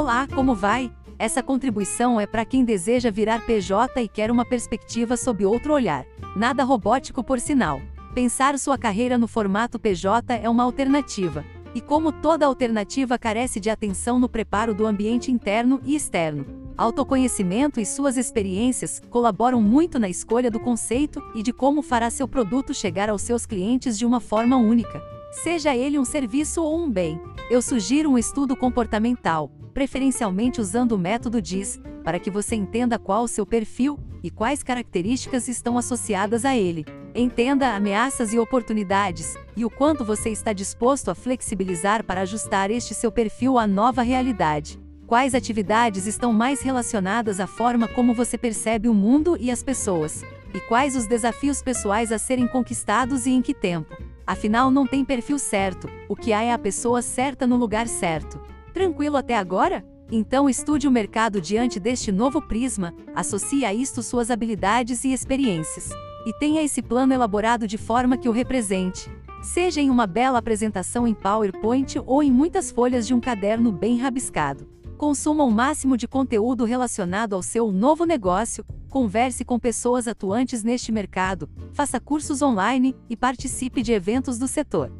Olá, como vai? Essa contribuição é para quem deseja virar PJ e quer uma perspectiva sob outro olhar. Nada robótico por sinal. Pensar sua carreira no formato PJ é uma alternativa. E como toda alternativa carece de atenção no preparo do ambiente interno e externo, autoconhecimento e suas experiências colaboram muito na escolha do conceito e de como fará seu produto chegar aos seus clientes de uma forma única. Seja ele um serviço ou um bem, eu sugiro um estudo comportamental, preferencialmente usando o método DIS, para que você entenda qual o seu perfil e quais características estão associadas a ele. Entenda ameaças e oportunidades, e o quanto você está disposto a flexibilizar para ajustar este seu perfil à nova realidade. Quais atividades estão mais relacionadas à forma como você percebe o mundo e as pessoas? E quais os desafios pessoais a serem conquistados e em que tempo? Afinal, não tem perfil certo, o que há é a pessoa certa no lugar certo. Tranquilo até agora? Então estude o mercado diante deste novo prisma, associe a isto suas habilidades e experiências e tenha esse plano elaborado de forma que o represente. Seja em uma bela apresentação em PowerPoint ou em muitas folhas de um caderno bem rabiscado. Consuma o máximo de conteúdo relacionado ao seu novo negócio, converse com pessoas atuantes neste mercado, faça cursos online e participe de eventos do setor.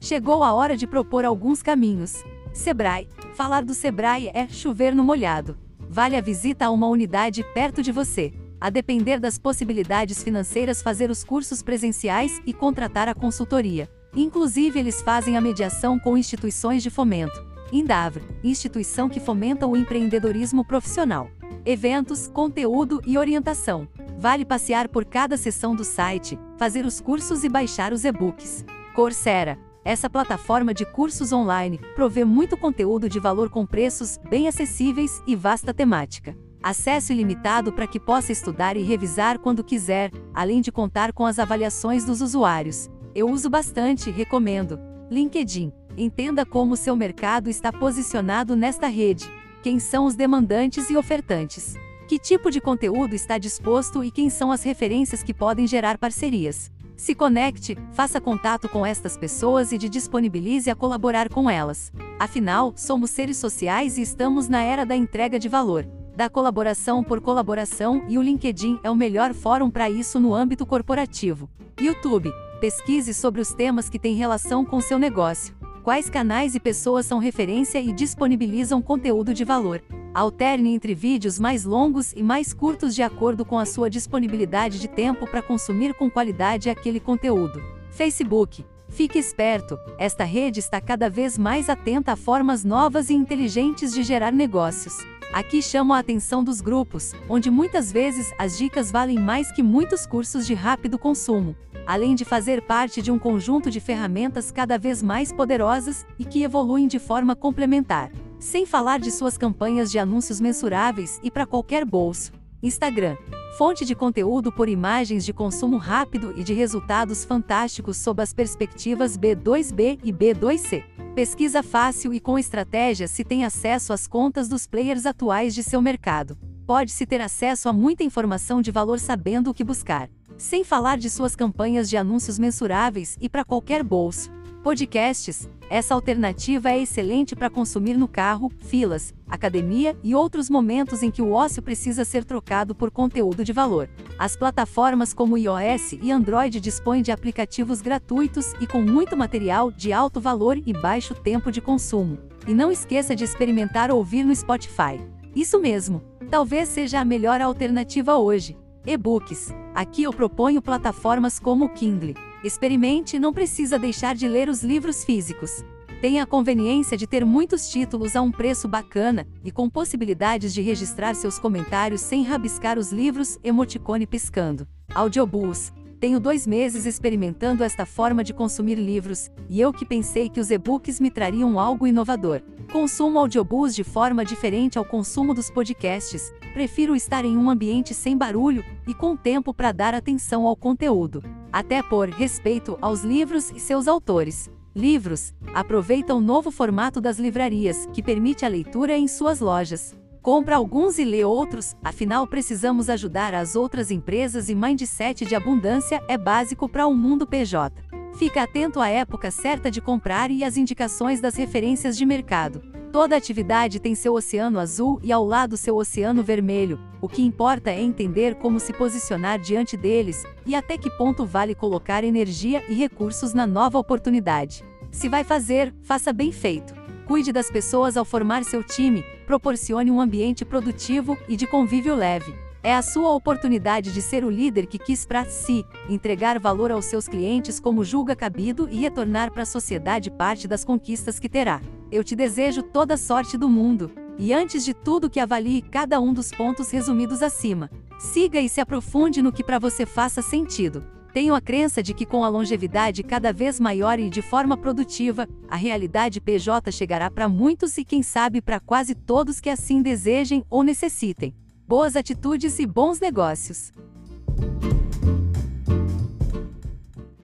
Chegou a hora de propor alguns caminhos. Sebrae. Falar do Sebrae é chover no molhado. Vale a visita a uma unidade perto de você a depender das possibilidades financeiras, fazer os cursos presenciais e contratar a consultoria. Inclusive, eles fazem a mediação com instituições de fomento. Indavre, instituição que fomenta o empreendedorismo profissional. Eventos, conteúdo e orientação. Vale passear por cada sessão do site, fazer os cursos e baixar os e-books. Coursera, essa plataforma de cursos online provê muito conteúdo de valor com preços bem acessíveis e vasta temática acesso ilimitado para que possa estudar e revisar quando quiser, além de contar com as avaliações dos usuários. Eu uso bastante e recomendo. LinkedIn. Entenda como seu mercado está posicionado nesta rede. Quem são os demandantes e ofertantes? Que tipo de conteúdo está disposto e quem são as referências que podem gerar parcerias? Se conecte, faça contato com estas pessoas e de disponibilize a colaborar com elas. Afinal, somos seres sociais e estamos na era da entrega de valor da colaboração por colaboração e o LinkedIn é o melhor fórum para isso no âmbito corporativo. YouTube. Pesquise sobre os temas que têm relação com seu negócio. Quais canais e pessoas são referência e disponibilizam conteúdo de valor. Alterne entre vídeos mais longos e mais curtos de acordo com a sua disponibilidade de tempo para consumir com qualidade aquele conteúdo. Facebook. Fique esperto, esta rede está cada vez mais atenta a formas novas e inteligentes de gerar negócios. Aqui chamo a atenção dos grupos, onde muitas vezes as dicas valem mais que muitos cursos de rápido consumo, além de fazer parte de um conjunto de ferramentas cada vez mais poderosas e que evoluem de forma complementar. Sem falar de suas campanhas de anúncios mensuráveis e para qualquer bolso. Instagram fonte de conteúdo por imagens de consumo rápido e de resultados fantásticos sob as perspectivas B2B e B2C. Pesquisa fácil e com estratégia se tem acesso às contas dos players atuais de seu mercado. Pode-se ter acesso a muita informação de valor sabendo o que buscar. Sem falar de suas campanhas de anúncios mensuráveis e para qualquer bolso. Podcasts, essa alternativa é excelente para consumir no carro, filas, academia e outros momentos em que o ócio precisa ser trocado por conteúdo de valor. As plataformas como iOS e Android dispõem de aplicativos gratuitos e com muito material de alto valor e baixo tempo de consumo. E não esqueça de experimentar ouvir no Spotify. Isso mesmo, talvez seja a melhor alternativa hoje. E-books. Aqui eu proponho plataformas como o Kindle Experimente não precisa deixar de ler os livros físicos. Tem a conveniência de ter muitos títulos a um preço bacana e com possibilidades de registrar seus comentários sem rabiscar os livros, emoticone piscando. Audiobooks. Tenho dois meses experimentando esta forma de consumir livros, e eu que pensei que os e-books me trariam algo inovador. Consumo audiobooks de forma diferente ao consumo dos podcasts, prefiro estar em um ambiente sem barulho e com tempo para dar atenção ao conteúdo até por respeito aos livros e seus autores. Livros. Aproveita o novo formato das livrarias, que permite a leitura em suas lojas. Compra alguns e lê outros, afinal precisamos ajudar as outras empresas e mindset de abundância é básico para o um mundo PJ. Fica atento à época certa de comprar e às indicações das referências de mercado. Toda atividade tem seu oceano azul e ao lado seu oceano vermelho. O que importa é entender como se posicionar diante deles e até que ponto vale colocar energia e recursos na nova oportunidade. Se vai fazer, faça bem feito. Cuide das pessoas ao formar seu time, proporcione um ambiente produtivo e de convívio leve. É a sua oportunidade de ser o líder que quis para si, entregar valor aos seus clientes como julga cabido e retornar para a sociedade parte das conquistas que terá. Eu te desejo toda a sorte do mundo. E antes de tudo que avalie cada um dos pontos resumidos acima. Siga e se aprofunde no que para você faça sentido. Tenho a crença de que com a longevidade cada vez maior e de forma produtiva, a realidade PJ chegará para muitos e quem sabe para quase todos que assim desejem ou necessitem boas atitudes e bons negócios.